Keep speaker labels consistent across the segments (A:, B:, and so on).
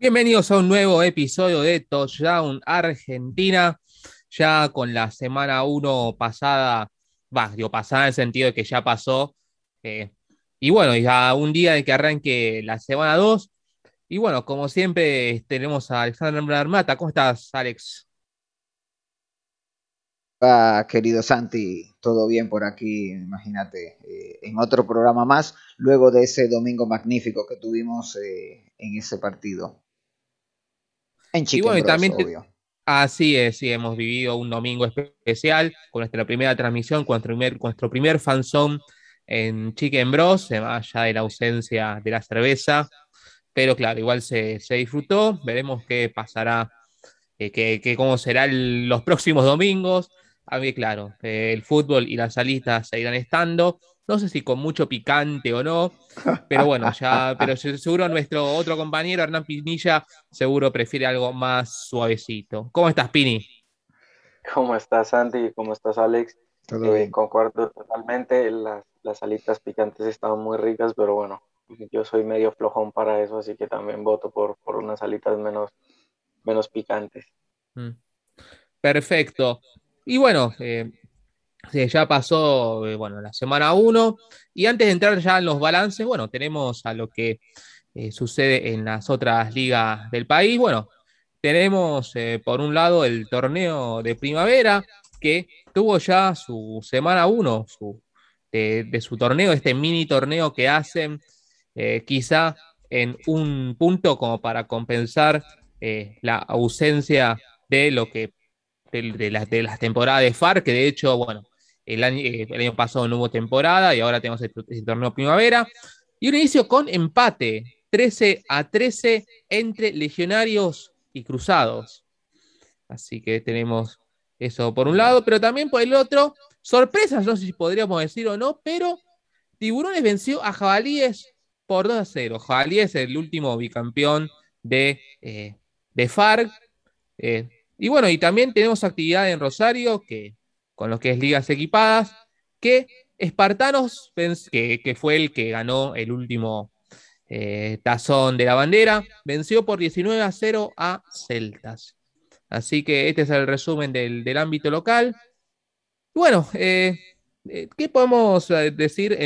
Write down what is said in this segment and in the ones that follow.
A: Bienvenidos a un nuevo episodio de Touchdown Argentina, ya con la semana 1 pasada, va, digo pasada en el sentido de que ya pasó, eh, y bueno, ya un día de que arranque la semana 2, y bueno, como siempre tenemos a Alexander Armata, ¿cómo estás Alex?
B: Ah, querido Santi, todo bien por aquí, imagínate, eh, en otro programa más, luego de ese domingo magnífico que tuvimos eh, en ese partido.
A: En Chicken y bueno, también Así es, sí, hemos vivido un domingo especial con nuestra primera transmisión, con nuestro primer, nuestro primer fanzone en Chicken Bros, más allá de la ausencia de la cerveza, pero claro, igual se, disfrutó, veremos qué pasará, eh, qué, cómo serán los próximos domingos. A mí, claro, el fútbol y las salitas seguirán estando, no sé si con mucho picante o no, pero bueno, ya, pero seguro nuestro otro compañero, Hernán Pinilla, seguro prefiere algo más suavecito. ¿Cómo estás, Pini?
C: ¿Cómo estás, Santi? ¿Cómo estás, Alex? Eh, concuerdo totalmente, las, las alitas picantes estaban muy ricas, pero bueno, yo soy medio flojón para eso, así que también voto por, por unas alitas menos, menos picantes. Mm.
A: Perfecto. Y bueno, eh, ya pasó, eh, bueno, la semana 1. Y antes de entrar ya en los balances, bueno, tenemos a lo que eh, sucede en las otras ligas del país. Bueno, tenemos eh, por un lado el torneo de primavera, que tuvo ya su semana 1 de, su torneo, este mini torneo que hacen quizá en un punto como para compensar la ausencia de lo que de, de, las, de las temporadas de FAR, que de hecho, bueno, el año, eh, el año pasado no hubo temporada y ahora tenemos el, torneo primavera. Y un inicio con empate, 13 a 13 entre legionarios y cruzados. Así que tenemos eso por un lado, pero también por el otro, sorpresas, no sé si podríamos decir o no, pero Tiburones venció a Jabalíes por 2 a 0. Jabalíes es el último bicampeón de, eh, de FARC. Eh, y bueno, y también tenemos actividad en Rosario que con lo que es ligas equipadas, que Espartanos, que, fue el que ganó el último eh, tazón de la bandera, venció por 19 a 0 a Celtas. Así que este es el resumen del, ámbito local. Bueno, eh, eh, ¿qué podemos decir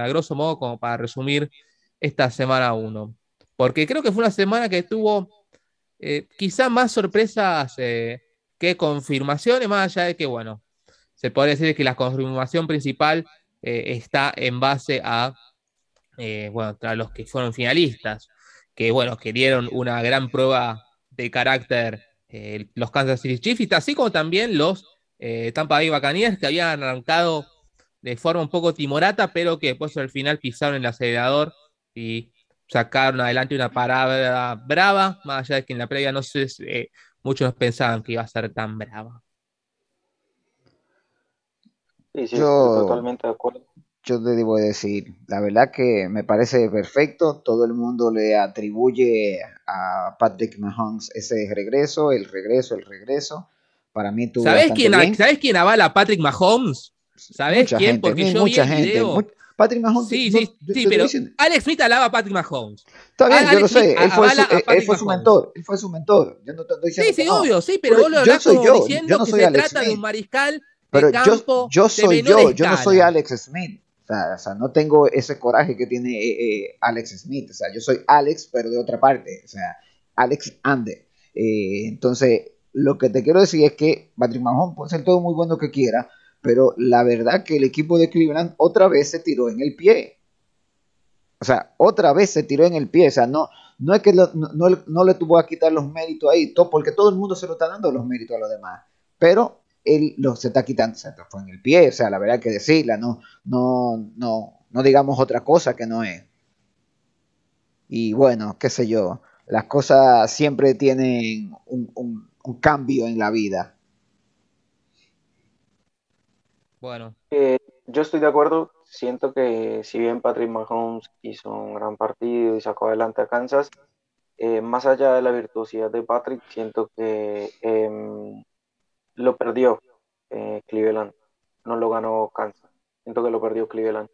A: a grosso modo como para resumir esta semana 1? Porque creo que fue una semana que tuvo quizá más sorpresas que confirmaciones, más allá de que, bueno, se podría decir que la confirmación principal eh, está en base a, eh, bueno, los que fueron finalistas, que, bueno, que dieron una gran prueba de carácter eh, los Kansas City Chiefs, así como también los Tampa Bay Buccaneers, que habían arrancado de forma un poco timorata, pero que después al final pisaron el acelerador y sacaron adelante una parada brava, más allá de que en la previa no sé, muchos pensaban que iba a ser tan brava
B: yo, totalmente de acuerdo. Yo te debo decir, la verdad que me parece perfecto. Todo el mundo le atribuye a Patrick Mahomes ese regreso, el regreso, el regreso. Para mí tú.
A: ¿Sabes quién, ¿Sabes quién avala a Patrick Mahomes? ¿Sabes quién? Porque yo mucha vi el video.
B: Patrick Mahomes.
A: Sí, sí, sí, pero Alex Smith alaba a Patrick Mahomes.
B: Está bien, yo lo sé. Él fue, su, él fue su, mentor. Él fue su mentor. Yo no te estoy diciendo
A: sí, sí, obvio, sí, pero, vos lo yo soy yo. diciendo yo no que se trata de un mariscal pero yo,
B: yo soy yo, yo no soy Alex Smith. O sea, no tengo ese coraje que tiene eh, eh, Alex Smith. O sea, yo soy Alex, pero de otra parte. O sea, Alex Ander. Eh, entonces, lo que te quiero decir es que Patrick Mahomes puede ser todo muy bueno que quiera, pero la verdad que el equipo de Cleveland otra vez se tiró en el pie. O sea, otra vez se tiró en el pie. O sea, no, no es que no, no, le tuvo a quitar los méritos ahí, todo, porque todo el mundo se lo está dando los méritos a los demás. Pero él lo, se está quitando, se fue en el pie, o sea, la verdad hay que decirla, no, no, no, no digamos otra cosa que no es. Y bueno, qué sé yo, las cosas siempre tienen un, cambio en la vida.
C: Bueno. Eh, yo estoy de acuerdo, siento que si bien Patrick Mahomes hizo un gran partido y sacó adelante a Kansas, eh, más allá de la virtuosidad de Patrick, siento que em, lo perdió eh, Cleveland, no lo ganó Kansas. Siento que lo perdió Cleveland.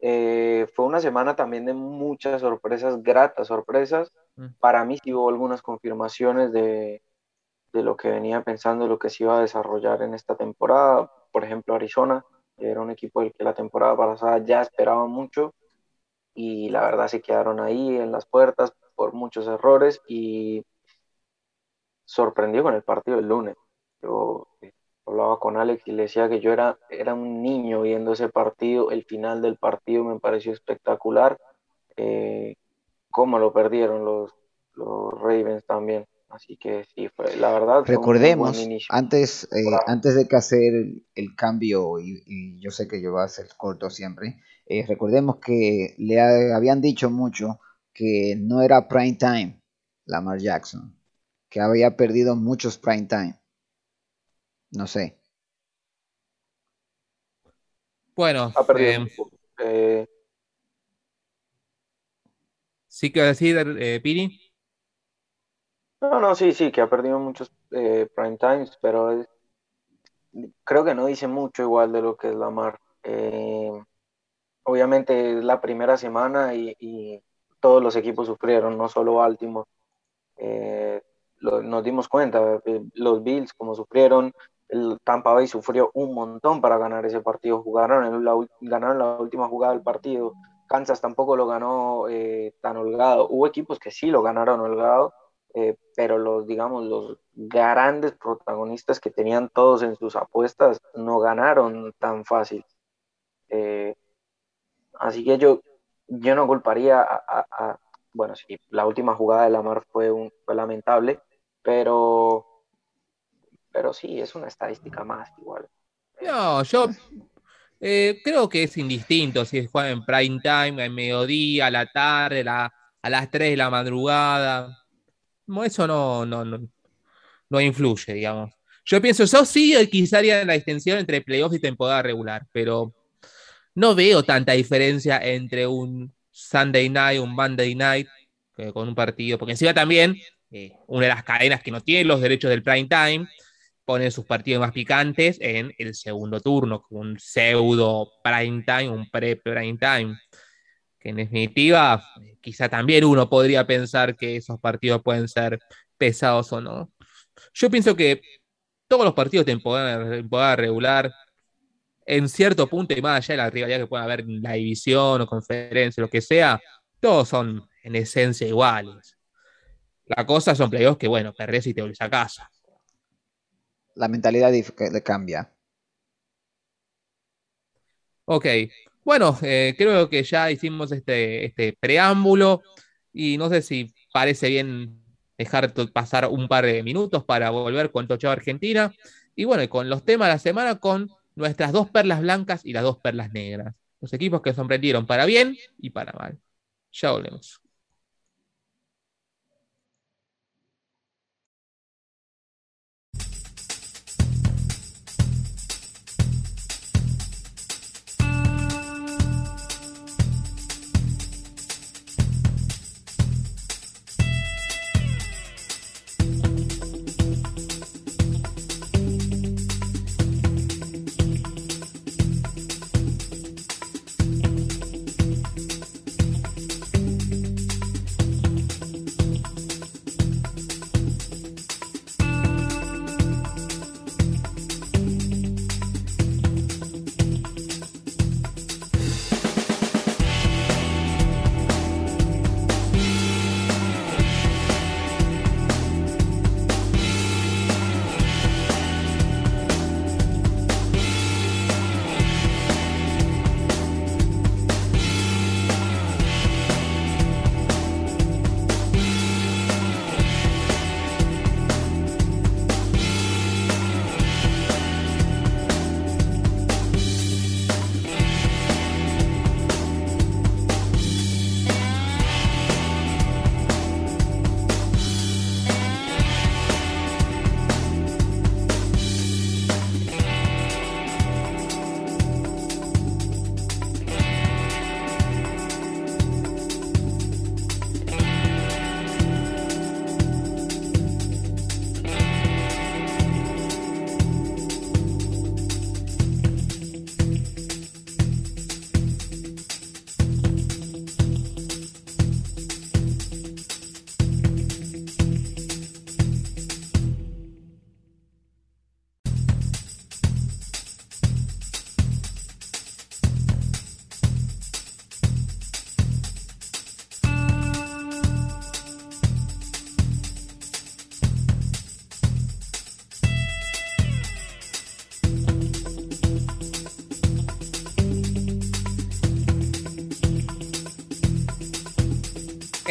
C: Eh, fue una semana también de muchas sorpresas, gratas sorpresas. mm. para mí sí hubo algunas confirmaciones de, de lo que venía pensando, lo que se iba a desarrollar en esta temporada. Por ejemplo, Arizona, era un equipo del que la temporada pasada ya esperaba mucho y la verdad se quedaron ahí en las puertas por muchos errores y sorprendió con el partido del lunes. Yo eh, hablaba con Alex y le decía que yo era, era un niño viendo ese partido, el final del partido me pareció espectacular, eh, cómo lo perdieron los, los Ravens también. Así que sí, fue la verdad.
B: Recordemos, antes, eh, antes de que hacer el, cambio, y, yo sé que yo voy a ser corto siempre, eh, recordemos que le habían dicho mucho que no era prime time Lamar Jackson, que había perdido muchos prime time. No sé.
A: Bueno, eh, sí que decir, eh, Piri.
C: No, no, sí, sí, que ha perdido muchos eh, prime times, pero creo que no dice mucho igual de lo que es Lamar. Eh, obviamente es la primera semana y, todos los equipos sufrieron, no solo Baltimore. Eh, nos dimos cuenta, los Bills como sufrieron, Tampa Bay sufrió un montón para ganar ese partido, jugaron la, ganaron la última jugada del partido, Kansas tampoco lo ganó tan holgado, hubo equipos que sí lo ganaron holgado, eh, pero los, digamos, los grandes protagonistas que tenían todos en sus apuestas no ganaron tan fácil. Eh, así que yo, yo no culparía a, bueno, sí, la última jugada de Lamar fue lamentable, pero, pero sí, es una estadística más igual.
A: No, yo eh, creo que es indistinto si juega en prime time, en mediodía, a la tarde, a las 3 de la madrugada eso no, no, no, influye, digamos. Yo pienso, yo sí quizá haría la extensión entre playoffs y temporada regular, pero no veo tanta diferencia entre un Sunday night, un Monday night, con un partido, porque encima también eh, una de las cadenas que no tiene los derechos del prime time pone sus partidos más picantes en el segundo turno, con un pseudo prime time, un pre-prime time que en definitiva quizá también uno podría pensar que esos partidos pueden ser pesados o no. Yo pienso que todos los partidos de temporada, regular, en cierto punto y más allá de la rivalidad que pueda haber en la división o conferencia, lo que sea, todos son en esencia iguales. La cosa son playoffs que, bueno, perdés y te volvés a casa.
B: La mentalidad cambia.
A: Ok, bueno, eh, creo que ya hicimos este, este preámbulo y no sé si parece bien dejar pasar un par de minutos para volver con Tocho Argentina. Y bueno, con los temas de la semana con nuestras dos perlas blancas y las dos perlas negras. Los equipos que sorprendieron para bien y para mal. Ya volvemos.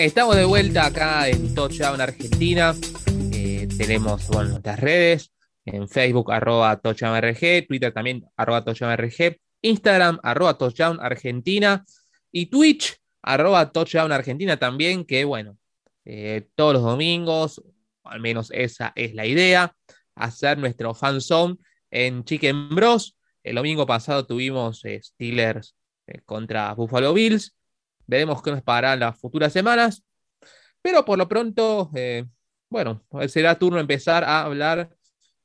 A: Estamos de vuelta acá en Touchdown Argentina. Eh, tenemos bueno, nuestras redes en Facebook, arroba TouchdownRG, Twitter también, arroba TouchdownRG, Instagram, arroba Touchdown Argentina y Twitch, arroba Touchdown Argentina también, que bueno, eh, todos los domingos, al menos esa es la idea, hacer nuestro fan zone en Chicken Bros. El domingo pasado tuvimos eh, Steelers contra Buffalo Bills. Veremos qué nos pagará las futuras semanas. Pero por lo pronto, eh, bueno, será turno empezar a hablar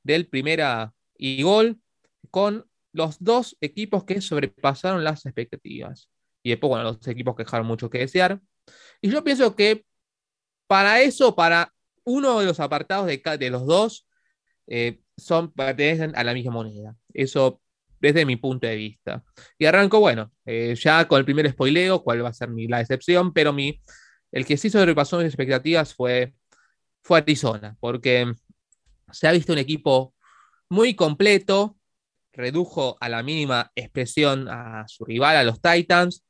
A: del primera y gol con los dos equipos que sobrepasaron las expectativas. Y después, bueno, los equipos que dejaron mucho que desear. Y yo pienso que para eso, para uno de los apartados de, de los dos, eh, son, pertenecen a la misma moneda. Eso desde mi punto de vista. Y arranco, bueno, eh, ya con el primer spoileo, cuál va a ser mi, la excepción, pero mi, el que sí sobrepasó mis expectativas fue, fue Arizona, porque se ha visto un equipo muy completo, redujo a la mínima expresión a su rival, a los Titans,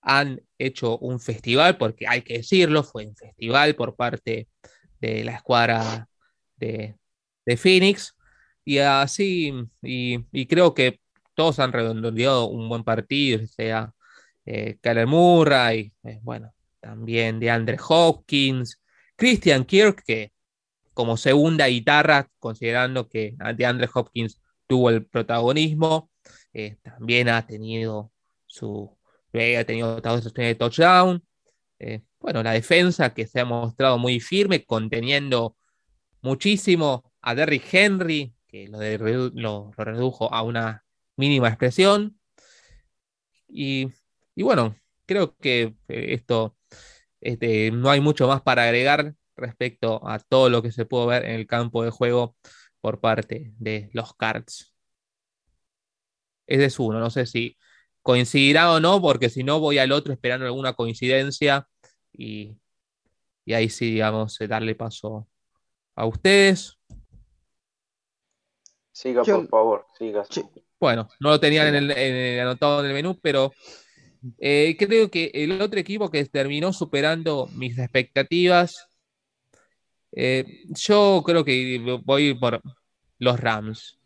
A: han hecho un festival, porque hay que decirlo, fue un festival por parte de la escuadra de, de Phoenix, y así, y, y creo que todos han redondeado un buen partido, sea eh, Kyler Murray, eh, bueno, también de Andre Hopkins, Christian Kirk, que como segunda guitarra, considerando que Andre Hopkins tuvo el protagonismo, eh, también ha tenido su ha tenido de touchdown. bueno, la defensa que se ha mostrado muy firme, conteniendo muchísimo a Derrick Henry, que lo redujo a una mínima expresión. Y, bueno, creo que eh, esto este, no hay mucho más para agregar respecto a todo lo que se pudo ver en el campo de juego por parte de los Cards. Ese es uno, no sé si coincidirá o no, porque si no voy al otro esperando alguna coincidencia y, ahí sí, digamos, eh, darle paso a ustedes.
C: Siga, por favor, siga.
A: Bueno, no lo tenían en el, anotado en el menú, pero eh, creo que el otro equipo que terminó superando mis expectativas, eh, yo creo que voy por los Rams.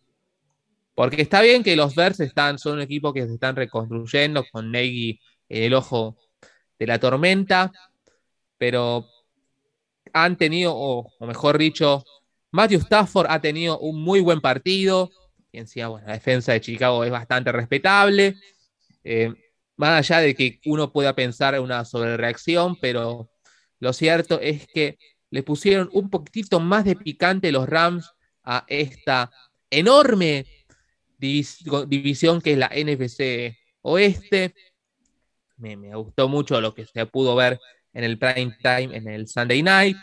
A: Porque está bien que los Bears están, son un equipo que se están reconstruyendo con Nagy en el ojo de la tormenta, pero han tenido, o mejor dicho, Matthew Stafford ha tenido un muy buen partido y encima, bueno, la defensa de Chicago es bastante respetable. Eh, más allá de que uno pueda pensar en una sobrereacción, pero lo cierto es que le pusieron un poquitito más de picante los Rams a esta enorme división que es la NFC Oeste. Me, gustó mucho lo que se pudo ver en el prime time, en el Sunday night,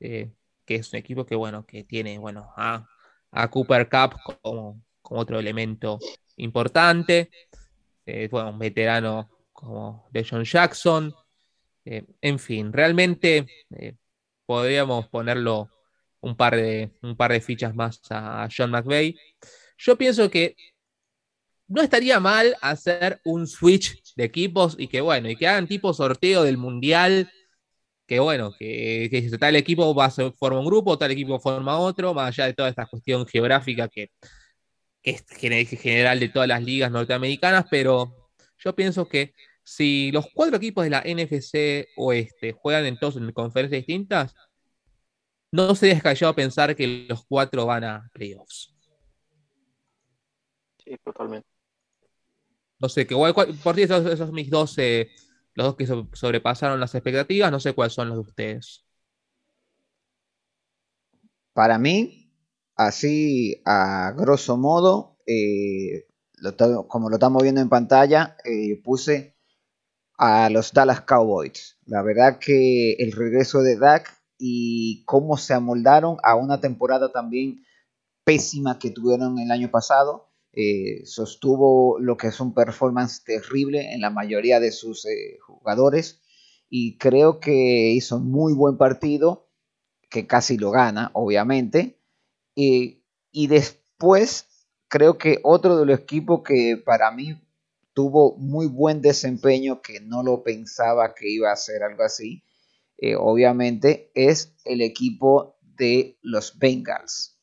A: eh, que es un equipo que, bueno, que tiene, bueno, a a Cooper Cup como, otro elemento importante. Eh, bueno, un veterano como de John Jackson. Eh, en fin, realmente eh, podríamos ponerlo un par, de, un par de fichas más a John McVeigh. Yo pienso que no estaría mal hacer un switch de equipos y que bueno, y que hagan tipo sorteo del mundial que bueno, que, que tal equipo va forma un grupo, tal equipo forma otro, más allá de toda esta cuestión geográfica que, es general de todas las ligas norteamericanas, pero yo pienso que si los cuatro equipos de la NFC Oeste juegan entonces en conferencias distintas, no sería descabellado pensar que los cuatro van a playoffs.
C: Sí, totalmente.
A: No sé, que por ti esos, esos mis dos los dos que sobrepasaron las expectativas, no sé cuáles son los de ustedes.
B: Para mí, así a grosso modo, eh, como lo estamos viendo en pantalla, eh, puse a los Dallas Cowboys. La verdad que el regreso de Dak y cómo se amoldaron a una temporada también pésima que tuvieron el año pasado, eh, sostuvo lo que es un performance terrible en la mayoría de sus eh, jugadores y creo que hizo muy buen partido, que casi lo gana, obviamente. Y, y después creo que otro de los equipos que para mí tuvo muy buen desempeño, que no lo pensaba que iba a ser algo así, eh, obviamente, es el equipo de los Bengals.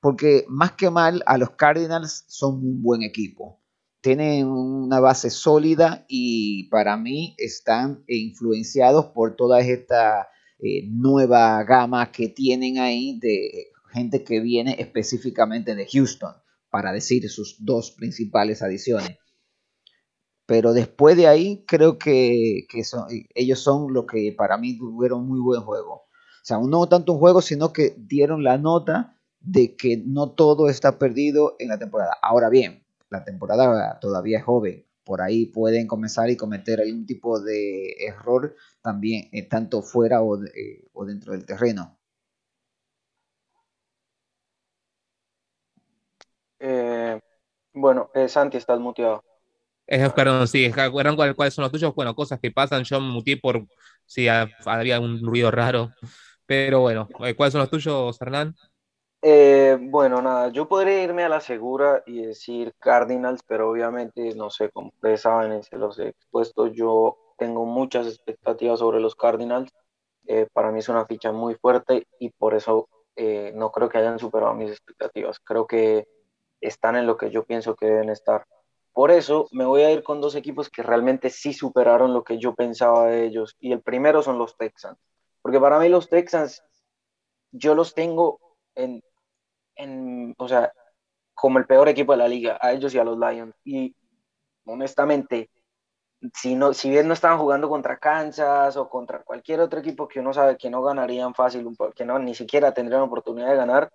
B: Porque más que mal, a los Cardinals son un buen equipo. Tienen una base sólida y para mí están influenciados por toda esta eh, nueva gama que tienen ahí de gente que viene específicamente de Houston, para decir sus dos principales adiciones. Pero después de ahí, creo que, ellos son lo que para mí tuvieron muy buen juego. O sea, no tanto un juego, sino que dieron la nota de que no todo está perdido en la temporada. Ahora bien, la temporada todavía es joven. Por ahí pueden comenzar y cometer algún tipo de error también, eh, tanto fuera o, eh, o dentro del terreno.
C: Eh, bueno, eh, Santi, estás muteado.
A: Eh, perdón, sí, cuáles son los tuyos? Bueno, cosas que pasan, yo me muteé por si había un ruido raro. Pero bueno, ¿cuáles son los tuyos, Hernán?
C: Bueno, nada, yo podría irme a la segura y decir Cardinals, pero obviamente, no sé, como ustedes saben, se los he expuesto, yo tengo muchas expectativas sobre los Cardinals. para mí es una ficha muy fuerte y por eso no creo que hayan superado mis expectativas. Creo que están en lo que yo pienso que deben estar. Por eso me voy a ir con dos equipos que realmente sí superaron lo que yo pensaba de ellos. Y el primero son los Texans. Porque para mí los Texans, yo los tengo en, en o sea, como el peor equipo de la liga, a ellos y a los Lions. Y honestamente, si, no, si bien no estaban jugando contra Kansas o contra cualquier otro equipo que uno sabe que no ganarían fácil, que no ni siquiera tendrían oportunidad de ganar,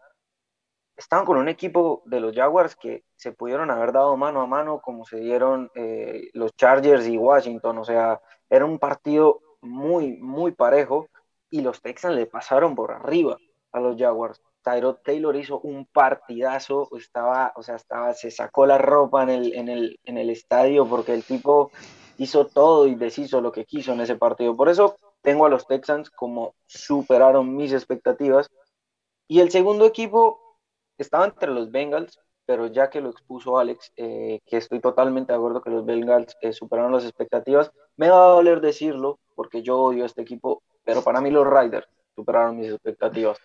C: estaban con un equipo de los Jaguars que se pudieron haber dado mano a mano como se dieron eh, los Chargers y Washington. O sea, era un partido muy, muy parejo y los Texans le pasaron por arriba a los Jaguars. Tyrod Taylor hizo un partidazo, estaba, o sea, estaba, se sacó la ropa en el, en el, en el estadio porque el tipo hizo todo y deshizo lo que quiso en ese partido. Por eso tengo a los Texans como superaron mis expectativas. Y el segundo equipo estaba entre los Bengals, pero ya que lo expuso Alex, eh, que estoy totalmente de acuerdo que los Bengals eh, superaron las expectativas, me va a doler decirlo porque yo odio a este equipo, pero para mí los Riders superaron mis expectativas.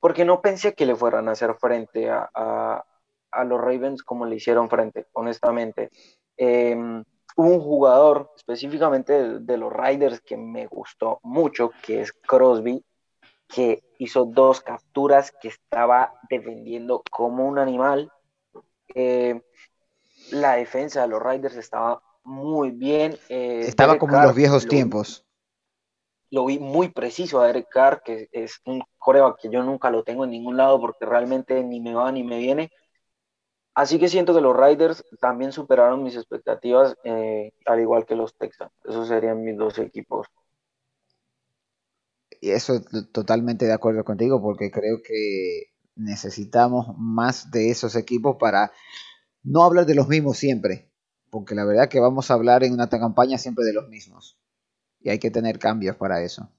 C: Porque no pensé que le fueran a hacer frente a, a, los Ravens como le hicieron frente, honestamente. Em, hubo un jugador específicamente de, de los Riders que me gustó mucho, que es Crosby, que hizo dos capturas que estaba defendiendo como un animal. Eh, la defensa de los Riders estaba muy bien.
B: Eh, estaba como en los viejos tiempos.
C: Lo vi muy preciso a Derek Carr, que es un coreback que yo nunca lo tengo en ningún lado porque realmente ni me va ni me viene. Así que siento que los Riders también superaron mis expectativas, eh, al igual que los Texans. Esos serían mis dos equipos
B: y eso totalmente de acuerdo contigo porque creo que necesitamos más de esos equipos para no hablar de los mismos siempre, porque la verdad que vamos a hablar en una campaña siempre de los mismos hay que tener cambios para eso.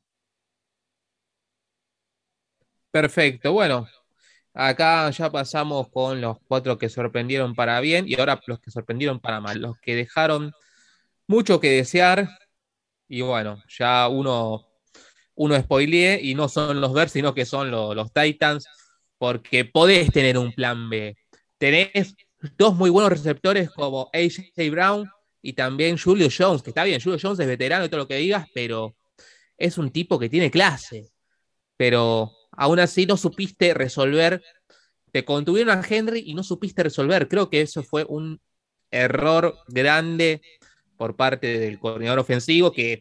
A: Perfecto, bueno, acá ya pasamos con los cuatro que sorprendieron para bien y ahora los que sorprendieron para mal, los que dejaron mucho que desear y bueno, ya uno uno spoileé y no son los Bears, sino que son los Titans, porque podés tener un plan B. Tenés dos muy buenos receptores como AJ Brown y también Julio Jones, que está bien, Julio Jones es veterano y todo lo que digas, pero es un tipo que tiene clase. Pero aún así no supiste resolver. Te contuvieron a Henry y no supiste resolver. Creo que eso fue un error grande por parte del coordinador ofensivo que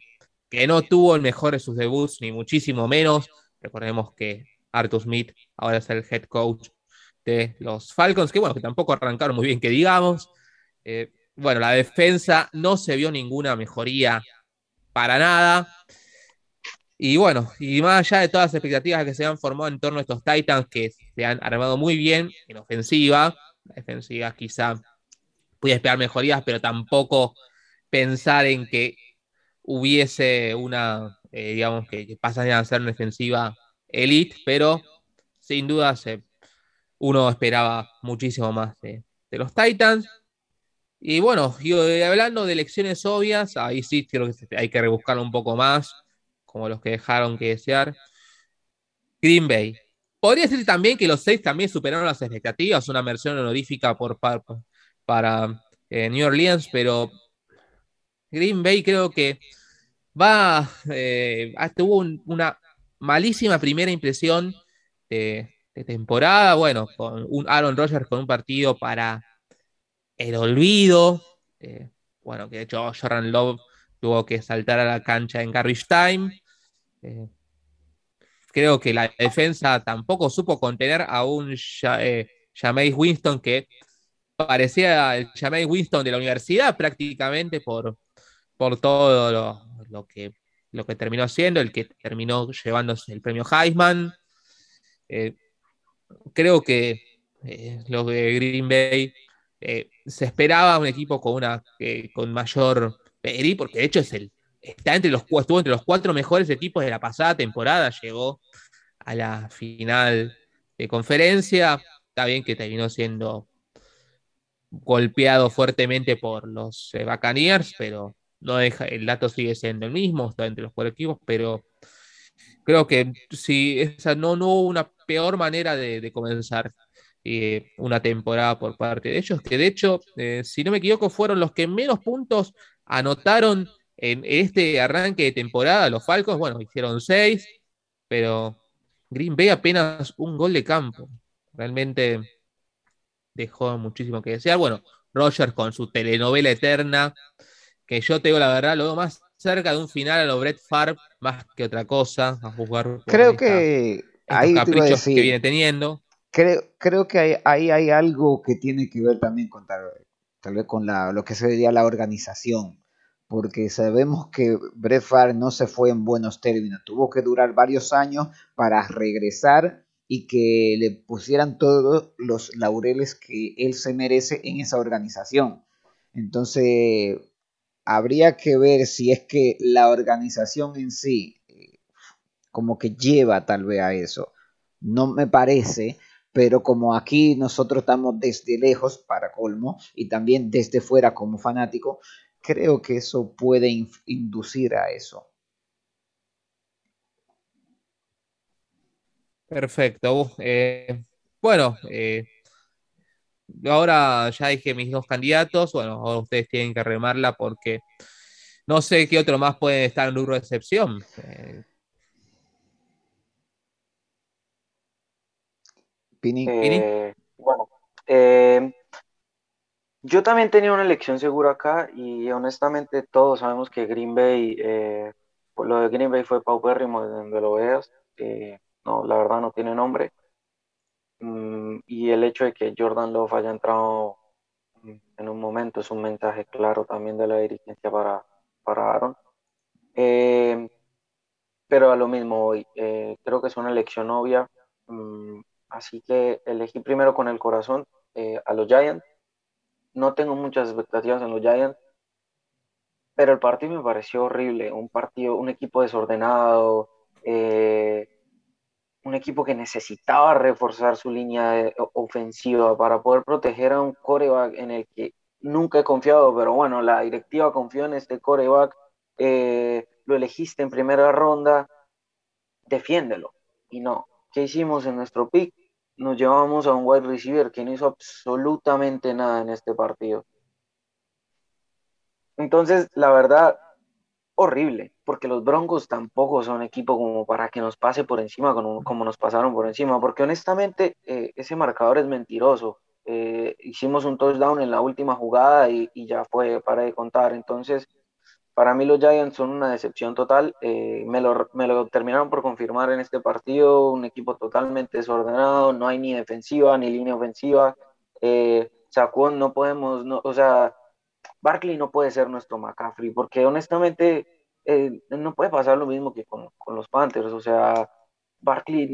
A: que no tuvo el mejor de sus debuts, ni muchísimo menos. Recordemos que Arthur Smith ahora es el head coach de los Falcons, que bueno, que tampoco arrancaron muy bien, que digamos. Eh, bueno, la defensa no se vio ninguna mejoría para nada. Y bueno, y más allá de todas las expectativas que se han formado en torno a estos Titans, que se han armado muy bien en ofensiva, la defensiva quizá puede esperar mejorías, pero tampoco pensar en que hubiese una, eh, digamos, que, que a ser una defensiva elite, pero sin duda uno esperaba muchísimo más de, los Titans. Y bueno, y hablando de elecciones obvias, ahí sí creo que hay que rebuscarlo un poco más, como los que dejaron que desear. Green Bay. Podría decir también que los seis también superaron las expectativas, una versión honorífica por, para, para eh, New Orleans, pero Green Bay creo que va, eh, tuvo una malísima primera impresión de, temporada, bueno, con un Aaron Rodgers con un partido para el olvido, eh, bueno, que de hecho Jordan Love tuvo que saltar a la cancha en garbage time. Eh, creo que la defensa tampoco supo contener a un eh, Winston que parecía el Jameis Winston de la universidad prácticamente por, por todo lo, que, lo que terminó siendo, el que terminó llevándose el premio Heisman. Eh, creo que eh, los de Green Bay se esperaba un equipo con una con mayor peri, porque de hecho es el, está entre los, estuvo entre los cuatro mejores equipos de la pasada temporada, llegó a la final de conferencia, está bien que terminó siendo golpeado fuertemente por los eh, pero no deja, el dato sigue siendo el mismo, está entre los cuatro equipos, pero creo que si esa no, no hubo una peor manera de, comenzar eh, una temporada por parte de ellos, que de hecho, eh, si no me equivoco, fueron los que menos puntos anotaron en este arranque de temporada. Los Falcons, bueno, hicieron seis, pero Green Bay apenas un gol de campo. Realmente dejó muchísimo que desear. Bueno, Rogers con su telenovela eterna, que yo tengo la verdad, lo más cerca de un final a lo Brett Favre más que otra cosa, a juzgar.
B: Creo que
A: ahí caprichos que viene teniendo.
B: Creo, que ahí hay, algo que tiene que ver también con tal, vez con lo que sería la organización porque sabemos que Brett Favre no se fue en buenos términos, tuvo que durar varios años para regresar y que le pusieran todos los laureles que él se merece en esa organización. Entonces, habría que ver si es que la organización en sí eh, como que lleva tal vez a eso. No me parece, pero como aquí nosotros estamos desde lejos para colmo y también desde fuera como fanático, creo que eso puede inducir a eso.
A: Perfecto. Eh, bueno, eh, ahora ya dije mis dos candidatos. Bueno, ahora ustedes tienen que remarla porque no sé qué otro más puede estar en rubro de excepción.
C: Eh, Pini. bueno, yo también tenía una elección segura acá y honestamente todos sabemos que Green Bay, eh, lo de Green Bay fue paupérrimo desde donde lo veas. Eh, no, la verdad no tiene nombre. Mm, y el hecho de que Jordan Love haya entrado en un momento es un mensaje claro también de la dirigencia para, para Aaron. Eh, pero a lo mismo hoy, creo que es una elección obvia. Mm, así que elegí primero con el corazón a los Giants no tengo muchas expectativas en los Giants, pero el partido me pareció horrible, un partido, un equipo desordenado, eh, un equipo que necesitaba reforzar su línea ofensiva para poder proteger a un coreback en el que nunca he confiado, pero bueno, la directiva confió en este coreback, eh, lo elegiste en primera ronda, defiéndelo. Y no, ¿qué hicimos en nuestro pick? Nos llevamos a un wide receiver que no hizo absolutamente nada en este partido. Entonces, la verdad, horrible, porque los Broncos tampoco son equipo como para que nos pase por encima como, nos pasaron por encima, porque honestamente eh, ese marcador es mentiroso. Eh, hicimos un touchdown en la última jugada y, y, ya fue para de contar. Entonces, para mí los Giants son una decepción total. Eh, me, lo, me, lo, terminaron por confirmar en este partido. Un equipo totalmente desordenado. No hay ni defensiva ni línea ofensiva. Eh, no podemos, no, o sea, Barkley no puede ser nuestro McCaffrey porque honestamente eh, no puede pasar lo mismo que con, los Panthers. O sea, Barkley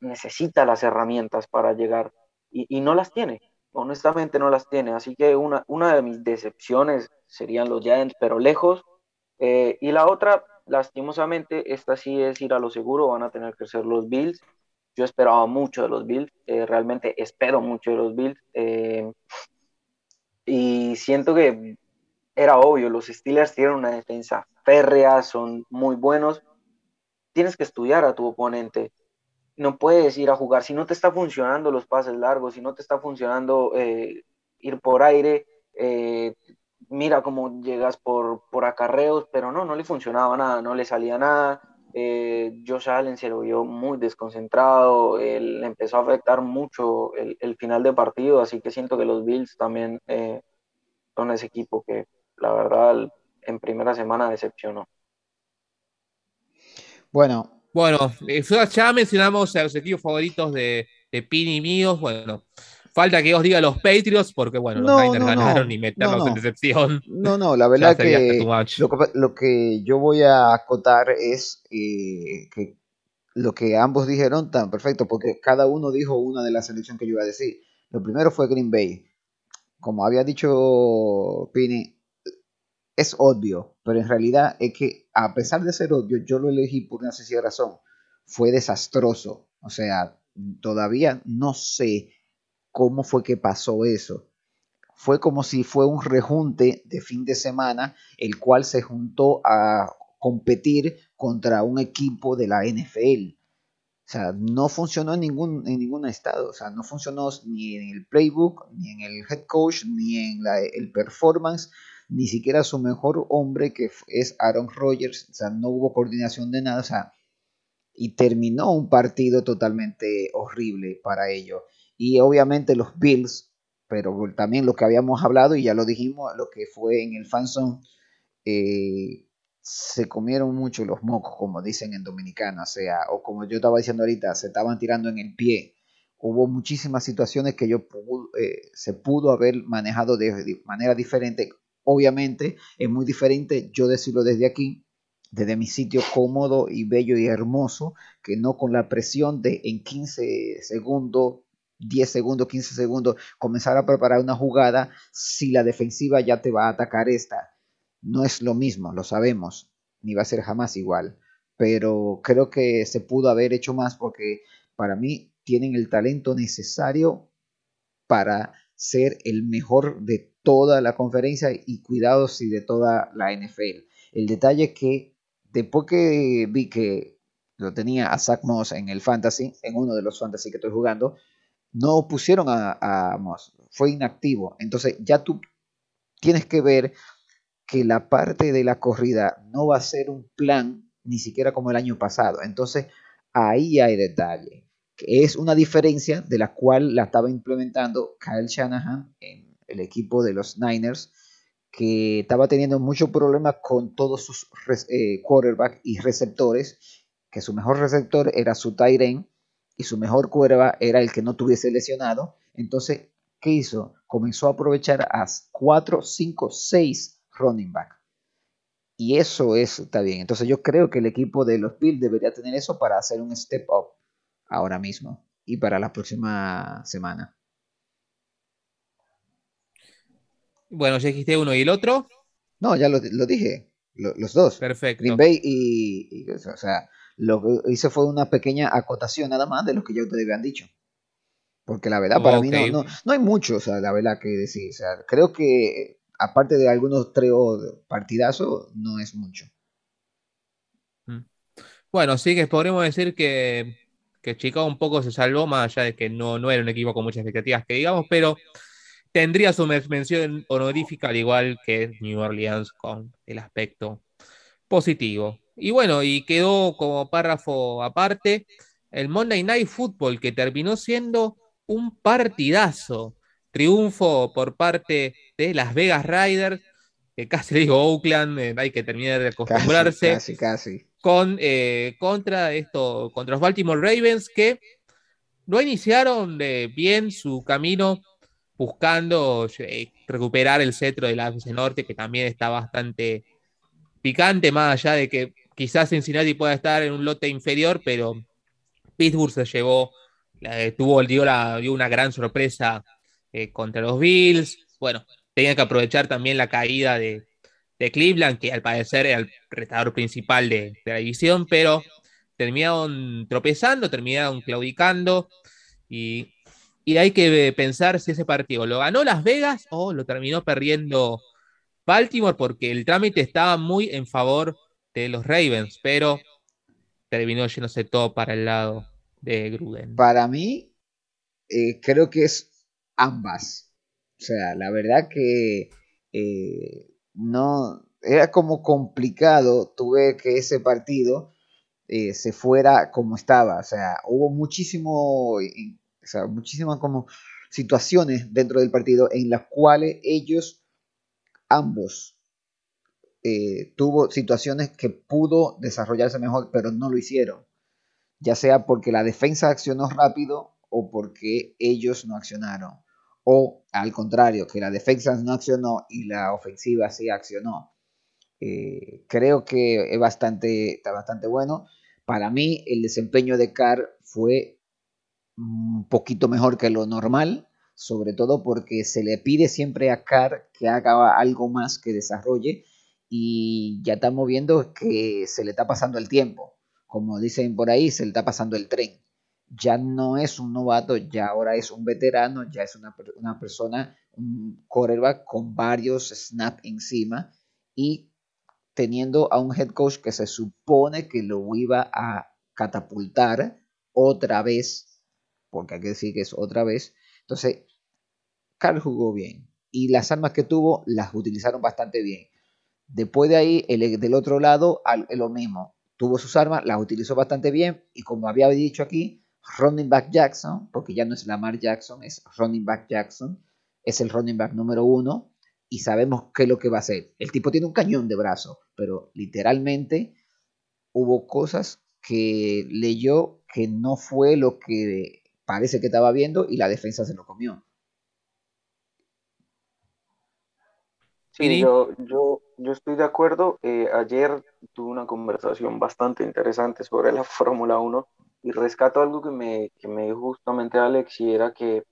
C: necesita las herramientas para llegar y no las tiene honestamente no las tiene. Así que una, una de mis decepciones serían los Giants, pero lejos. Eh, y la otra, lastimosamente, esta sí es ir a lo seguro, van a tener que ser los Bills. Yo esperaba mucho de los Bills, eh, realmente espero mucho de los Bills. Eh, y siento que era obvio, los Steelers tienen una defensa férreas, son muy buenos. Tienes que estudiar a tu oponente. No puedes ir a jugar. Si no te está funcionando los pases largos, si no te está funcionando eh, ir por aire, eh, mira cómo llegas por, por acarreos, pero no, no le funcionaba nada, no le salía nada. Eh, Josh Allen se lo vio muy desconcentrado, le empezó a afectar mucho el, final de partido, así que siento que los Bills también eh, son ese equipo que la verdad en primera semana decepcionó.
A: Bueno. Bueno, eh, ya mencionamos a los equipos favoritos de, de Pini y míos. Bueno, Falta que os diga los Patriots, porque bueno, los Niners ganaron y meternos en decepción.
B: No, no, la verdad que lo, que yo voy a acotar es eh, que lo que ambos dijeron tan perfecto, porque cada uno dijo una de las selecciones que yo iba a decir. Lo primero fue Green Bay. Como había dicho Pini, es obvio, pero en realidad es que a pesar de ser obvio, yo lo elegí por una sencilla razón. Fue desastroso. O sea, todavía no sé cómo fue que pasó eso. Fue como si fue un rejunte de fin de semana, el cual se juntó a competir contra un equipo de la NFL. O sea, no funcionó en ningún, en ningún estado. O sea, no funcionó ni en el playbook, ni en el head coach, ni en el performance, ni siquiera su mejor hombre, que es Aaron Rodgers. O sea, no hubo coordinación de nada. O sea, y terminó un partido totalmente horrible para ellos y obviamente los Bills, pero también lo que habíamos hablado y ya lo dijimos, lo que fue en el fanzone, eh, se comieron mucho los mocos, como dicen en Dominicana, o sea, o como yo estaba diciendo ahorita, se estaban tirando en el pie. Hubo muchísimas situaciones que yo eh, se pudo haber manejado de, manera diferente. Obviamente es muy diferente yo decirlo desde aquí, desde mi sitio cómodo y bello y hermoso, que no con la presión de en 15 segundos 10 segundos, 15 segundos, comenzar a preparar una jugada si la defensiva ya te va a atacar esta. No es lo mismo, lo sabemos, ni va a ser jamás igual. Pero creo que se pudo haber hecho más porque para mí tienen el talento necesario para ser el mejor de toda la conferencia y cuidados y de toda la NFL. El detalle es que después que vi que lo tenía a Zach Moss en el fantasy, en uno de los fantasy que estoy jugando, no pusieron a, Moss, fue inactivo. Entonces ya tú tienes que ver que la parte de la corrida no va a ser un plan ni siquiera como el año pasado. Entonces ahí hay detalle, que es una diferencia de la cual la estaba implementando Kyle Shanahan en el equipo de los Niners, que estaba teniendo muchos problemas con todos sus eh, quarterbacks y receptores, que su mejor receptor era su Tyren y su mejor cuerva era el que no tuviese lesionado. Entonces, ¿qué hizo? Comenzó a aprovechar a 4, 5, 6 running back. Y eso es, está bien. Entonces yo creo que el equipo de los Bills debería tener eso para hacer un step up ahora mismo y para la próxima semana.
A: Bueno, ya dijiste uno y el otro.
B: No, ya lo, dije. los dos.
A: Perfecto.
B: Green Bay y, y, o sea, lo que hice fue una pequeña acotación nada más de lo que ya ustedes habían dicho. Porque la verdad, para mí no, no, hay mucho, o sea, la verdad que decir. O sea, creo que aparte de algunos tres partidazos, no es mucho.
A: Mm. Bueno, sí que podríamos decir que, que Chicago un poco se salvó, más allá de que no, no era un equipo con muchas expectativas, que digamos, pero tendría su mención honorífica al igual que New Orleans con el aspecto positivo. Y bueno, y quedó como párrafo aparte el Monday Night Football, que terminó siendo un partidazo. Triunfo por parte de Las Vegas Riders, que casi le digo Oakland, eh, hay que terminar de acostumbrarse.
B: Casi, casi.
A: Con, eh, contra, esto, contra los Baltimore Ravens, que no iniciaron bien su camino buscando eh, recuperar el cetro de la Norte, que también está bastante picante, más allá de que quizás Cincinnati pueda estar en un lote inferior, pero Pittsburgh se llevó, tuvo dio, dio una gran sorpresa eh, contra los Bills. Bueno, tenía que aprovechar también la caída de, Cleveland, que al parecer era el retador principal de, la división, pero terminaron tropezando, terminaron claudicando y, y, hay que pensar si ese partido lo ganó Las Vegas o lo terminó perdiendo Baltimore porque el trámite estaba muy en favor de los Ravens, pero terminó yéndose todo para el lado de Gruden.
B: Para mí, eh, creo que es ambas. O sea, la verdad que eh, no era como complicado. Tuve que ese partido eh, se fuera como estaba. O sea, hubo muchísimo, o sea, muchísimas como situaciones dentro del partido en las cuales ellos ambos eh, tuvo situaciones que pudo desarrollarse mejor, pero no lo hicieron. Ya sea porque la defensa accionó rápido o porque ellos no accionaron. O al contrario, que la defensa no accionó y la ofensiva sí accionó. Eh, creo que es bastante, está bastante bueno. Para mí el desempeño de Carr fue un poquito mejor que lo normal sobre todo porque se le pide siempre a Carr que haga algo más que desarrolle y ya estamos viendo que se le está pasando el tiempo. Como dicen por ahí, se le está pasando el tren. Ya no es un novato, ya ahora es un veterano, ya es una, una persona, un con varios snaps encima y teniendo a un head coach que se supone que lo iba a catapultar otra vez, porque hay que decir que es otra vez. Entonces, Carl jugó bien y las armas que tuvo las utilizaron bastante bien. Después de ahí, el del otro lado, lo mismo. Tuvo sus armas, las utilizó bastante bien y como había dicho aquí, running back Jackson, porque ya no es Lamar Jackson, es running back Jackson, es el running back número uno y sabemos qué es lo que va a hacer. El tipo tiene un cañón de brazo, pero literalmente hubo cosas que leyó que no fue lo que parece que estaba viendo y la defensa se lo comió.
C: Sí, yo, yo, yo estoy de acuerdo. Eh, ayer tuve una conversación bastante interesante sobre la Fórmula 1 y rescato algo que me, que me dijo justamente Alex y era que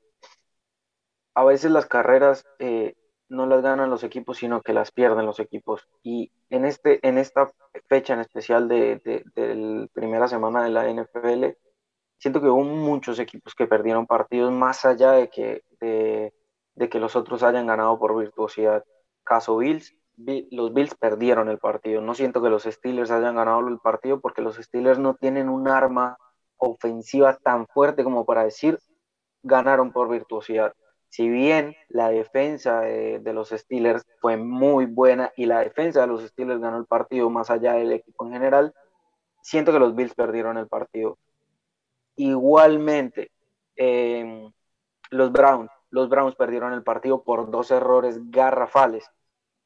C: a veces las carreras eh, no las ganan los equipos, sino que las pierden los equipos. Y en, este, en esta fecha en especial de, de, la primera semana de la NFL, siento que hubo muchos equipos que perdieron partidos más allá de que, de, de que los otros hayan ganado por virtuosidad caso Bills, los Bills perdieron el partido. No siento que los Steelers hayan ganado el partido porque los Steelers no tienen un arma ofensiva tan fuerte como para decir ganaron por virtuosidad. Si bien la defensa de, los Steelers fue muy buena y la defensa de los Steelers ganó el partido más allá del equipo en general, siento que los Bills perdieron el partido. Igualmente, eh, los Browns, los Browns perdieron el partido por dos errores garrafales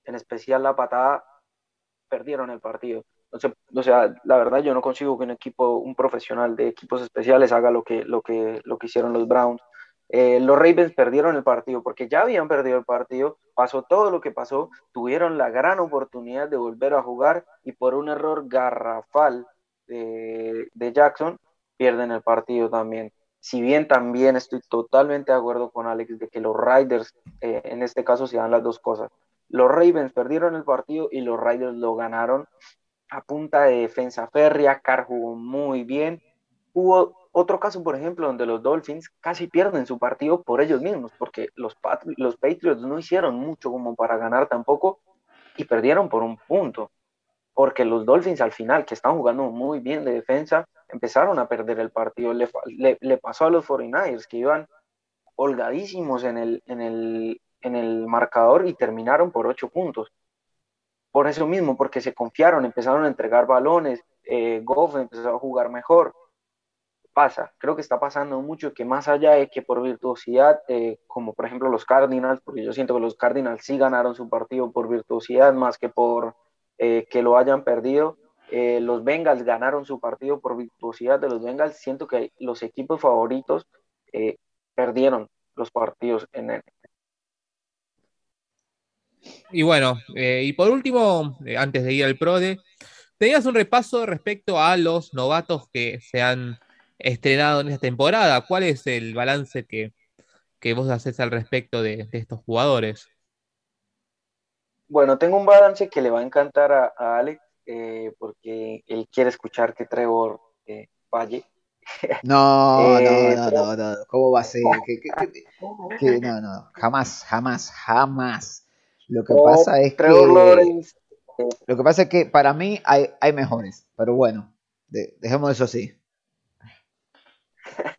C: en especial la patada, perdieron el partido. O sea, la verdad yo no consigo que un equipo, un profesional de equipos especiales haga lo que, lo que, lo que hicieron los Browns. Eh, los Ravens perdieron el partido porque ya habían perdido el partido, pasó todo lo que pasó, tuvieron la gran oportunidad de volver a jugar y por un error garrafal de, Jackson pierden el partido también. Si bien también estoy totalmente de acuerdo con Alex de que los Riders eh, en este caso se dan las dos cosas. Los Ravens perdieron el partido y los Raiders lo ganaron a punta de defensa férrea. Carr jugó muy bien. Hubo otro caso, por ejemplo, donde los Dolphins casi pierden su partido por ellos mismos, porque los, los Patriots no hicieron mucho como para ganar tampoco y perdieron por un punto. Porque los Dolphins al final, que están jugando muy bien de defensa, empezaron a perder el partido. Le, le, pasó a los 49ers que iban holgadísimos en el, en el, en el marcador y terminaron por ocho puntos. Por eso mismo, porque se confiaron, empezaron a entregar balones, eh, Goff empezó a jugar mejor. Pasa, creo que está pasando mucho que más allá de que por virtuosidad, eh, como por ejemplo los Cardinals, porque yo siento que los Cardinals sí ganaron su partido por virtuosidad más que por eh, que lo hayan perdido, eh, los Bengals ganaron su partido por virtuosidad de los Bengals. Siento que los equipos favoritos perdieron los partidos en, el,
A: y bueno, eh, y por último, eh, antes de ir al PRODE, tenías un repaso respecto a los novatos que se han estrenado en esta temporada. ¿Cuál es el balance que, vos haces al respecto de, estos jugadores?
C: Bueno, tengo un balance que le va a encantar a, Alex, eh, porque él quiere escuchar que Trevor falle.
B: No, no, no, no, ¿cómo va a ser? no, no, jamás, jamás, jamás Lo que pasa es que. Lo que pasa es que para mí hay, hay mejores, pero bueno, dejemos eso así.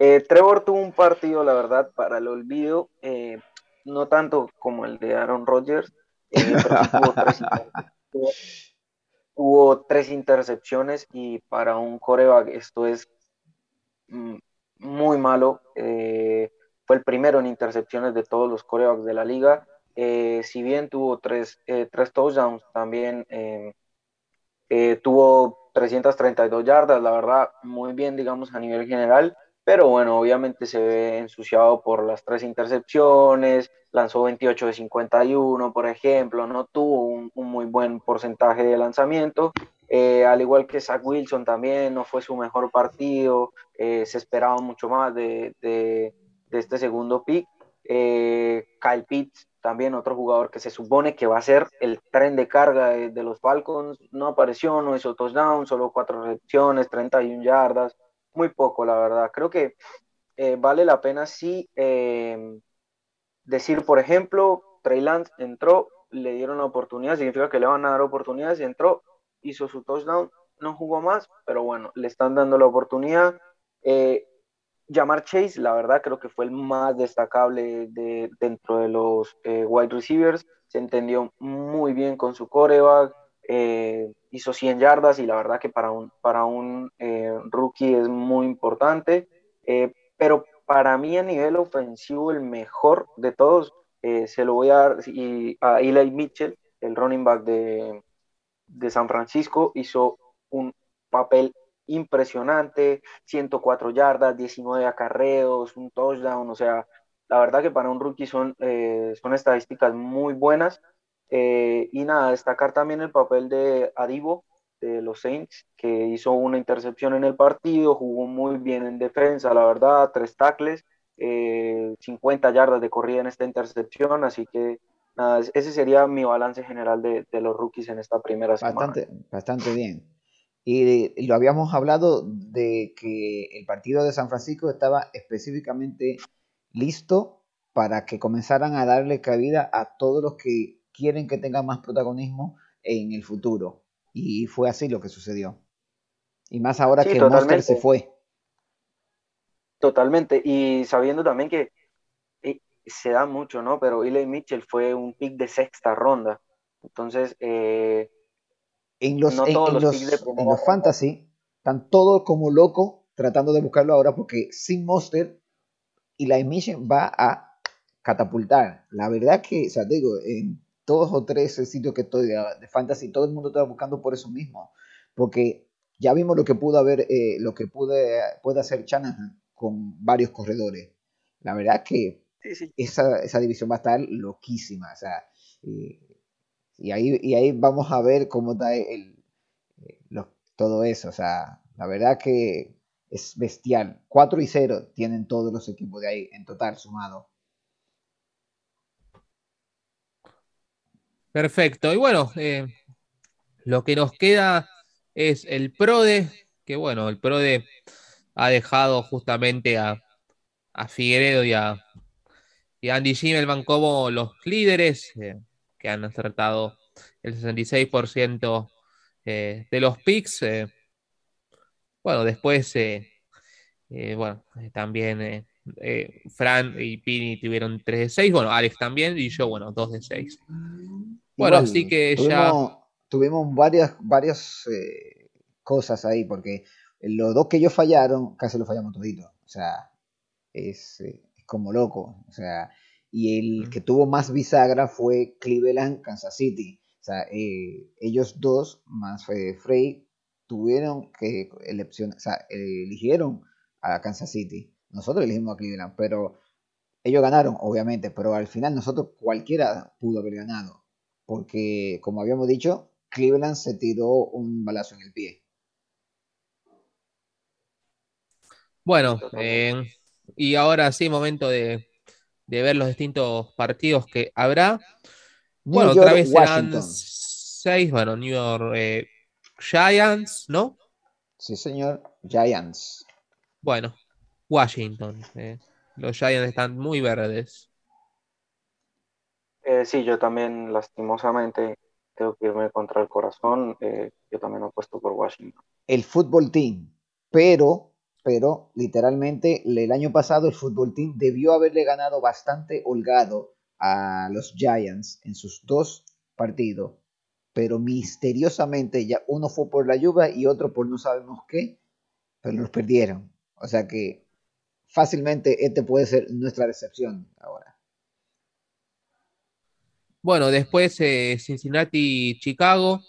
C: Eh, Trevor tuvo un partido, la verdad, para el olvido, eh, no tanto como el de Aaron Rodgers, eh, tuvo, tres, intercepciones y para un coreback esto es mm, muy malo. fue el primero en intercepciones de todos los corebacks de la liga. si bien tuvo tres, tres touchdowns, también tuvo 332 yardas, la verdad, muy bien, digamos, a nivel general pero bueno, obviamente se ve ensuciado por las tres intercepciones, lanzó 28 de 51, por ejemplo, no tuvo un, muy buen porcentaje de lanzamiento, eh, al igual que Zach Wilson también, no fue su mejor partido, eh, se esperaba mucho más de, este segundo pick. Eh, Kyle Pitts, también otro jugador que se supone que va a ser el tren de carga de, de los Falcons, no apareció, no hizo touchdown, solo cuatro recepciones, 31 yardas muy poco, la verdad. Creo que eh, vale la pena sí em, decir, por ejemplo, Trey Lance entró, le dieron la oportunidad, significa que le van a dar oportunidades entró, hizo su touchdown, no jugó más, pero bueno, le están dando la oportunidad. Eh, Jamar Chase, la verdad, creo que fue el más destacable de, dentro de los eh, wide receivers. Se entendió muy bien con su coreback. Eh, hizo 100 yardas y la verdad que para un, para un eh, rookie es muy importante. Eh, pero para mí a nivel ofensivo el mejor de todos se lo voy a dar a Eli Mitchell, el running back de, de San Francisco, hizo un papel impresionante, 104 yardas, 19 acarreos, un touchdown, o sea, la verdad que para un rookie son, son estadísticas muy buenas eh, y nada, destacar también el papel de Adivo de los Saints, que hizo una intercepción en el partido, jugó muy bien en defensa, la verdad, tres tackles, 50 eh, yardas de corrida en esta intercepción, así que nada, ese sería mi balance general de, los rookies en esta primera
B: bastante, semana. Bastante bien. Y, lo habíamos hablado de que el partido de San Francisco estaba específicamente listo para que comenzaran a darle cabida a todos los que quieren que tenga más protagonismo en el futuro. Y fue así lo que sucedió. Y más ahora que Monster se fue.
C: Totalmente. Y sabiendo también que eh, se da mucho, ¿no? Pero Eli Mitchell fue un pick de sexta ronda. Entonces, eh,
B: en los, los, fantasy, están todos como locos tratando de buscarlo ahora porque sin Monster, Eli Mitchell va a catapultar. La verdad que, o sea, digo, en todos o tres sitios que estoy de, fantasy, todo el mundo está buscando por eso mismo, porque ya vimos lo que pudo haber, eh, lo que pude, puede hacer Shanahan con varios corredores. La verdad que Esa, esa, división va a estar loquísima, o sea, y, ahí, y ahí vamos a ver cómo está el, eh, todo eso, o sea, la verdad que es bestial. 4 y 0 tienen todos los equipos de ahí en total sumado.
A: Perfecto. Y bueno, eh, lo que nos queda es el PRODE, que bueno, el PRODE ha dejado justamente a, Figueredo y a, Andy Schimmelman como los líderes eh, que han acertado el 66% eh, de los picks. bueno, después, bueno, también Fran y Pini tuvieron 3 de 6. Bueno, Alex también y yo, bueno, 2 de 6. Bueno, así que
B: ya. Tuvimos varias, varias eh, cosas ahí, porque los dos que ellos fallaron, casi lo fallamos todito. O sea, es, eh, es, como loco. O sea, y el que tuvo más bisagra fue Cleveland, Kansas City. O sea, eh, ellos dos, más Frey, tuvieron que elección, o sea, eligieron a Kansas City. Nosotros elegimos a Cleveland, pero ellos ganaron, obviamente, pero al final nosotros cualquiera pudo haber ganado porque como habíamos dicho, Cleveland se tiró un balazo en el pie.
A: Bueno, eh, y ahora sí, momento de, ver los distintos partidos que habrá. bueno, otra vez serán seis, bueno, New York eh, Giants, ¿no?
B: Sí, señor, Giants.
A: Bueno, Washington. Eh, los Giants están muy verdes.
C: Eh, sí, yo también lastimosamente tengo que irme contra el corazón. Eh, yo también apuesto por Washington.
B: El fútbol team, pero, pero literalmente el año pasado el fútbol team debió haberle ganado bastante holgado a los Giants en sus dos partidos, pero misteriosamente ya uno fue por la lluvia y otro por no sabemos qué, pero los perdieron. O sea que fácilmente este puede ser nuestra decepción ahora.
A: Bueno, después eh, Cincinnati-Chicago.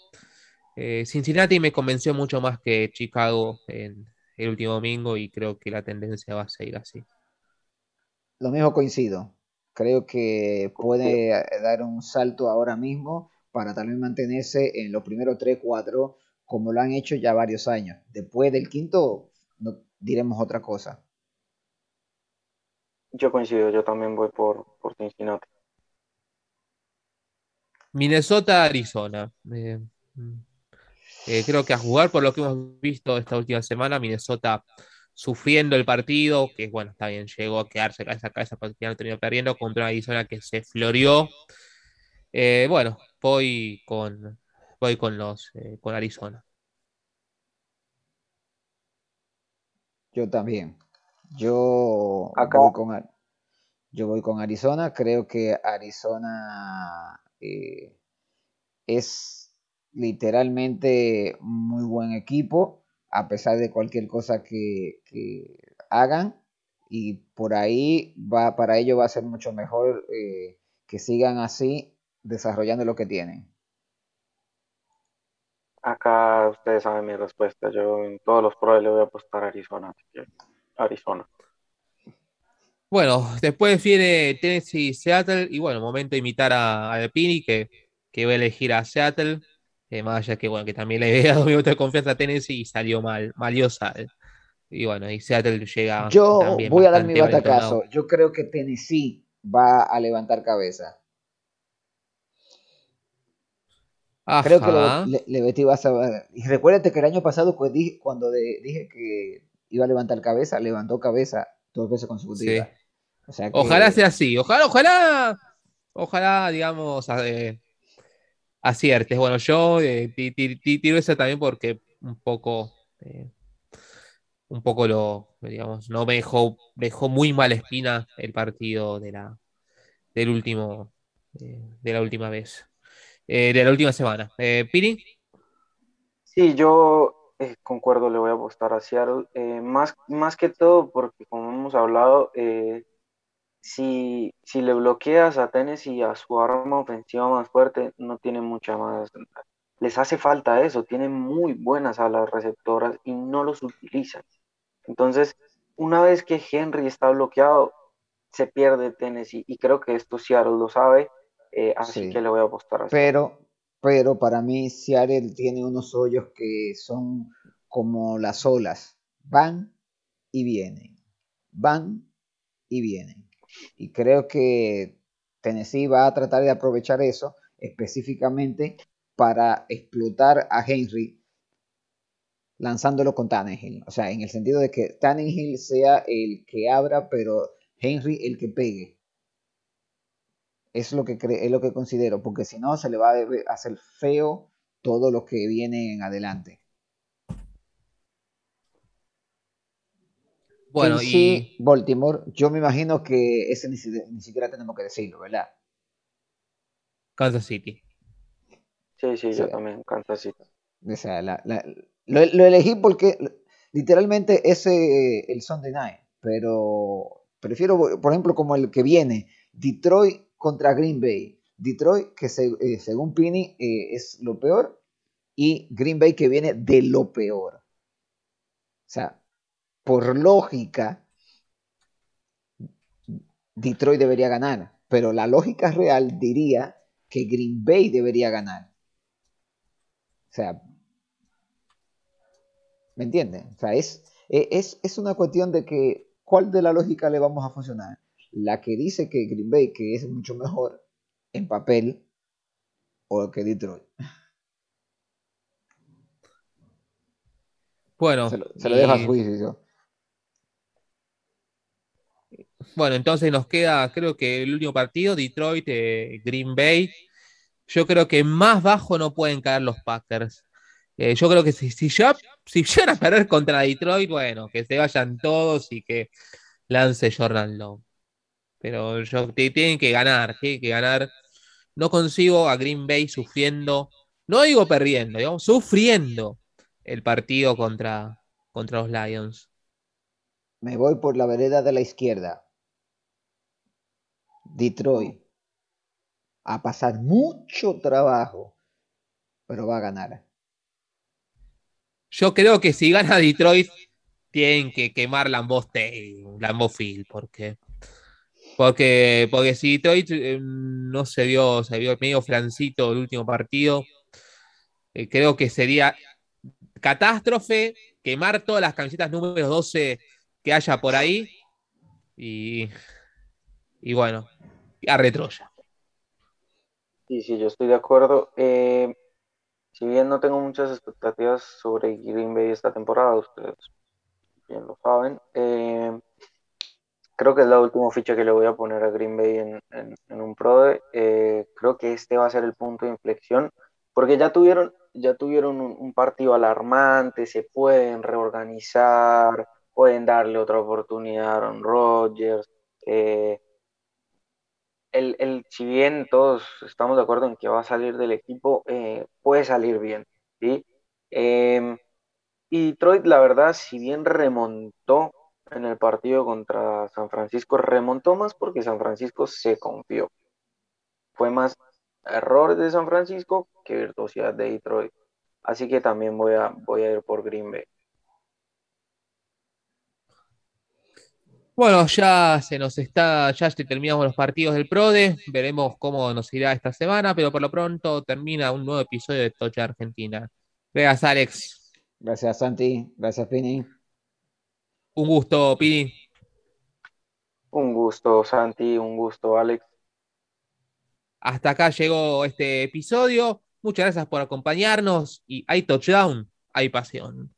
A: Eh, Cincinnati me convenció mucho más que Chicago en el último domingo y creo que la tendencia va a seguir así.
B: Lo mismo coincido. Creo que puede dar un salto ahora mismo para también mantenerse en los primeros 3-4 como lo han hecho ya varios años. Después del quinto no, diremos otra cosa.
C: Yo coincido, yo también voy por, por Cincinnati.
A: Minnesota, Arizona. Eh, mm, eh, creo que a jugar por lo que hemos visto esta última semana, Minnesota sufriendo el partido, que bueno, está bien, llegó a quedarse cabeza a cabeza porque no terminó perdiendo contra una Arizona que se floreó. Eh, bueno, voy con voy con los con Arizona.
B: Yo también. Yo voy con yo voy con Arizona. Creo que Arizona eh, es literalmente muy buen equipo, a pesar de cualquier cosa que, hagan. Y por ahí va, para ello va a ser mucho mejor eh, que sigan así desarrollando lo que tienen.
C: Acá ustedes saben mi respuesta. Yo en todos los pros le voy a apostar a Arizona. Arizona.
A: Bueno, después viene Tennessee Seattle y bueno, momento de imitar a, a Pini que, que va a elegir a Seattle. Eh, más allá que bueno, que también le había dado minutos de confianza a Tennessee y salió mal, maliosa. Y bueno, y Seattle llega.
B: Yo voy a dar mi batacazo. Yo creo que Tennessee va a levantar cabeza. Creo que le, le, vas a Y recuérdate que el año pasado, pues, cuando dije que iba a levantar cabeza, levantó cabeza dos veces consecutivas.
A: Ojalá sea así, ojalá, ojalá, ojalá, digamos, eh, aciertes. Bueno, yo eh, tiro eso también porque un poco, eh, un poco lo, digamos, no me dejó, dejó muy mala espina el partido de la, del último, de la última vez, de la última semana. Piri.
C: Sí, yo concuerdo, le voy a apostar a Seattle. más, más que todo porque, como hemos hablado, si, si le bloqueas a Tennessee a su arma ofensiva más fuerte, no tiene mucha más. Les hace falta eso, tienen muy buenas alas receptoras y no los utilizan. Entonces, una vez que Henry está bloqueado, se pierde Tennessee y creo que esto Seattle lo sabe, eh, así que le voy a apostar así.
B: Pero, pero para mí Seattle tiene unos hoyos que son como las olas, van y vienen, van y vienen. Y creo que Tennessee va a tratar de aprovechar eso específicamente para explotar a Henry lanzándolo con Tannehill. O sea, en el sentido de que Tannehill sea el que abra, pero Henry el que pegue. Es lo que, es lo que considero, porque si no se le va a hacer feo todo lo que viene en adelante. Bueno, y Baltimore, yo me imagino que ese ni, siquiera tenemos que decirlo, ¿verdad?
A: Kansas City.
C: Sí, sí, yo también, Kansas City.
B: O sea, lo, elegí porque literalmente ese el Sunday Night, pero prefiero, por ejemplo, como el que viene, Detroit contra Green Bay. Detroit, que eh, según Pini eh, es lo peor, y Green Bay que viene de lo peor. O sea, por lógica, Detroit debería ganar, pero la lógica real diría que Green Bay debería ganar. O sea, ¿me entienden? O sea, es, es, es una cuestión de que, ¿cuál de la lógica le vamos a funcionar? La que dice que Green Bay, que es mucho mejor en papel, o que Detroit.
A: Bueno,
B: se lo, dejo a juicio.
A: Bueno, entonces nos queda, creo que el último partido, Detroit, eh, Green Bay. Yo creo que más bajo no pueden caer los Packers. Eh, yo creo que si, si, ya, si llegan a perder contra Detroit, bueno, que se vayan todos y que lance Jordan Love. Pero yo, tienen que ganar, tienen que ganar. No consigo a Green Bay sufriendo, no digo perdiendo, digamos, sufriendo el partido contra, contra los Lions.
B: Me voy por la vereda de la izquierda. Detroit. A pasar mucho trabajo, pero va a ganar.
A: Yo creo que si gana Detroit, tienen que quemar Lambeau, Lambeau Field, porque, porque, porque si Detroit eh, no se vio, se vio medio flancito el último partido, eh, creo que sería catástrofe quemar todas las camisetas número 12 que haya por ahí y, y bueno, a retroya.
C: Sí, sí, yo estoy de acuerdo. Eh, si bien no tengo muchas expectativas sobre Green Bay esta temporada, ustedes bien lo saben, creo que es la última ficha que le voy a poner a Green Bay en, un Pro. Eh, creo que este va a ser el punto de inflexión, porque ya tuvieron, ya tuvieron un, partido alarmante, se pueden reorganizar, pueden darle otra oportunidad a Aaron Rodgers. Eh, el, si bien todos estamos de acuerdo en que va a salir del equipo, eh, puede salir bien. ¿sí? Em, y Detroit, la verdad, si bien remontó en el partido contra San Francisco, remontó más porque San Francisco se confió. Fue más error de San Francisco que virtuosidad de Detroit. Así que también voy a, voy a ir por Green Bay.
A: Bueno, ya se nos está, ya terminamos los partidos del PRODE, veremos cómo nos irá esta semana, pero por lo pronto termina un nuevo episodio de Tocha Argentina. Gracias, Alex.
B: Gracias, Santi. Gracias, Pini.
A: Un gusto, Pini.
C: Un gusto, Santi. Un gusto, Alex.
A: Hasta acá llegó este episodio. Muchas gracias por acompañarnos y hay touchdown, hay pasión.